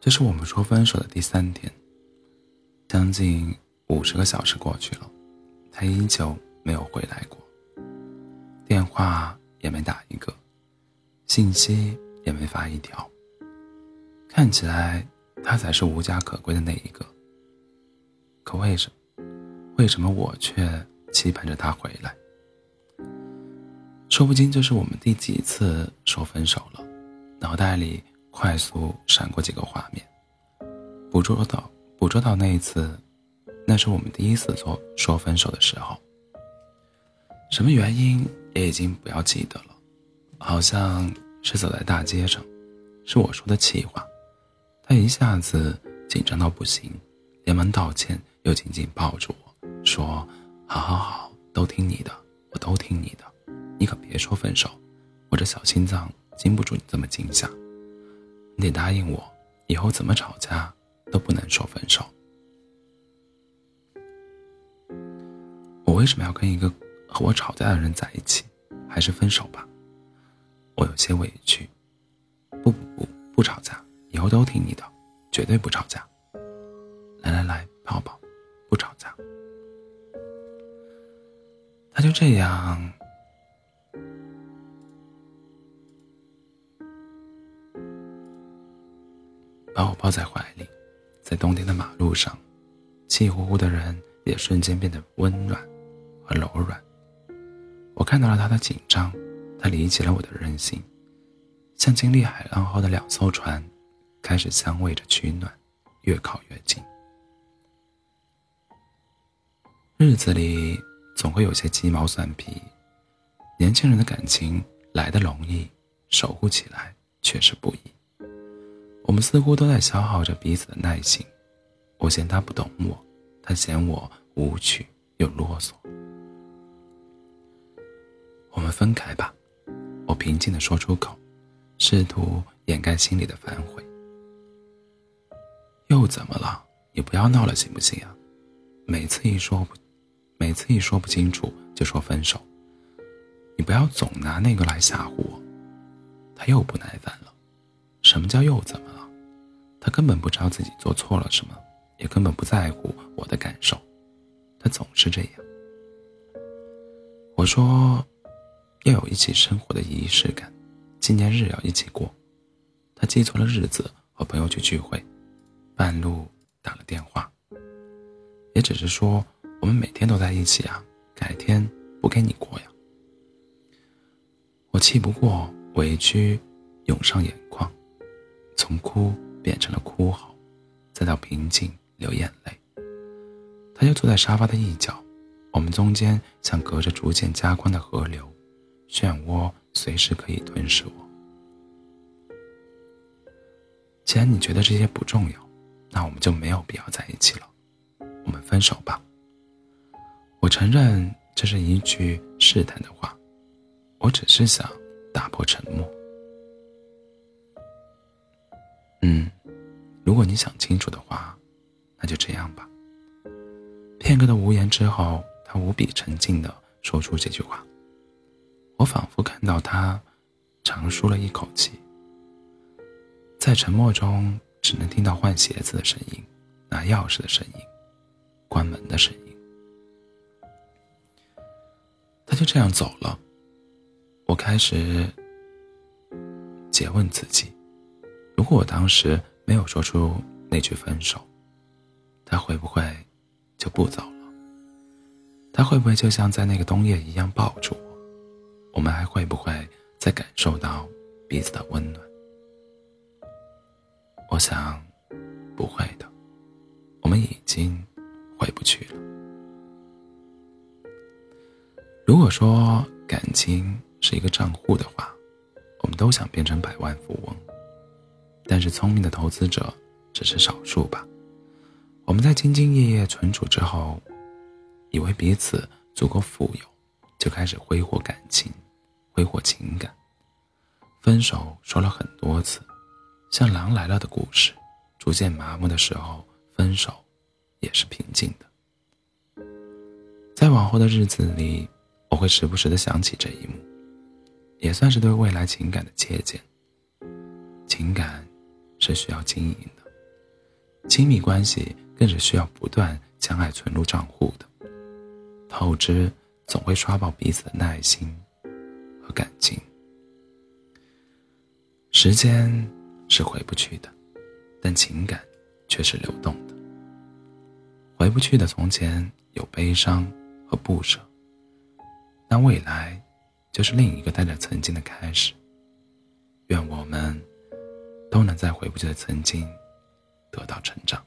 这是我们说分手的第三天，将近五十个小时过去了，他依旧没有回来过，电话也没打一个，信息也没发一条。看起来他才是无家可归的那一个。可为什么？为什么我却期盼着他回来？说不清这是我们第几次说分手了，脑袋里。快速闪过几个画面，捕捉到捕捉到那一次，那是我们第一次说说分手的时候。什么原因也已经不要记得了，好像是走在大街上，是我说的气话，他一下子紧张到不行，连忙道歉，又紧紧抱住我说：“好好好，都听你的，我都听你的，你可别说分手，我这小心脏经不住你这么惊吓。”你得答应我，以后怎么吵架都不能说分手。我为什么要跟一个和我吵架的人在一起？还是分手吧。我有些委屈。不不不，不吵架，以后都听你的，绝对不吵架。来来来，抱抱，不吵架。他就这样。把我抱在怀里，在冬天的马路上，气呼呼的人也瞬间变得温暖和柔软。我看到了他的紧张，他理解了我的任性，像经历海浪后的两艘船，开始相偎着取暖，越靠越近。日子里总会有些鸡毛蒜皮，年轻人的感情来的容易，守护起来却是不易。我们似乎都在消耗着彼此的耐心，我嫌他不懂我，他嫌我无趣又啰嗦。我们分开吧，我平静的说出口，试图掩盖心里的反悔。又怎么了？你不要闹了，行不行啊？每次一说不，每次一说不清楚就说分手，你不要总拿那个来吓唬我。他又不耐烦了，什么叫又怎么了？他根本不知道自己做错了什么，也根本不在乎我的感受。他总是这样。我说，要有一起生活的仪式感，纪念日要一起过。他记错了日子，和朋友去聚会，半路打了电话，也只是说我们每天都在一起啊，改天不给你过呀。我气不过，委屈涌上眼，从哭。变成了哭嚎，再到平静流眼泪。他就坐在沙发的一角，我们中间像隔着逐渐加宽的河流，漩涡随时可以吞噬我。既然你觉得这些不重要，那我们就没有必要在一起了。我们分手吧。我承认这是一句试探的话，我只是想打破沉默。嗯，如果你想清楚的话，那就这样吧。片刻的无言之后，他无比沉静的说出这句话。我仿佛看到他长舒了一口气。在沉默中，只能听到换鞋子的声音、拿钥匙的声音、关门的声音。他就这样走了。我开始诘问自己。如果我当时没有说出那句分手，他会不会就不走了？他会不会就像在那个冬夜一样抱住我？我们还会不会再感受到彼此的温暖？我想，不会的。我们已经回不去了。如果说感情是一个账户的话，我们都想变成百万富翁。但是聪明的投资者只是少数吧。我们在兢兢业业存储之后，以为彼此足够富有，就开始挥霍感情，挥霍情感。分手说了很多次，像《狼来了》的故事，逐渐麻木的时候，分手也是平静的。在往后的日子里，我会时不时的想起这一幕，也算是对未来情感的借鉴。情感。是需要经营的，亲密关系更是需要不断将爱存入账户的。透支总会刷爆彼此的耐心和感情。时间是回不去的，但情感却是流动的。回不去的从前有悲伤和不舍，那未来就是另一个带着曾经的开始。愿我们都能在回不去的曾经得到成长。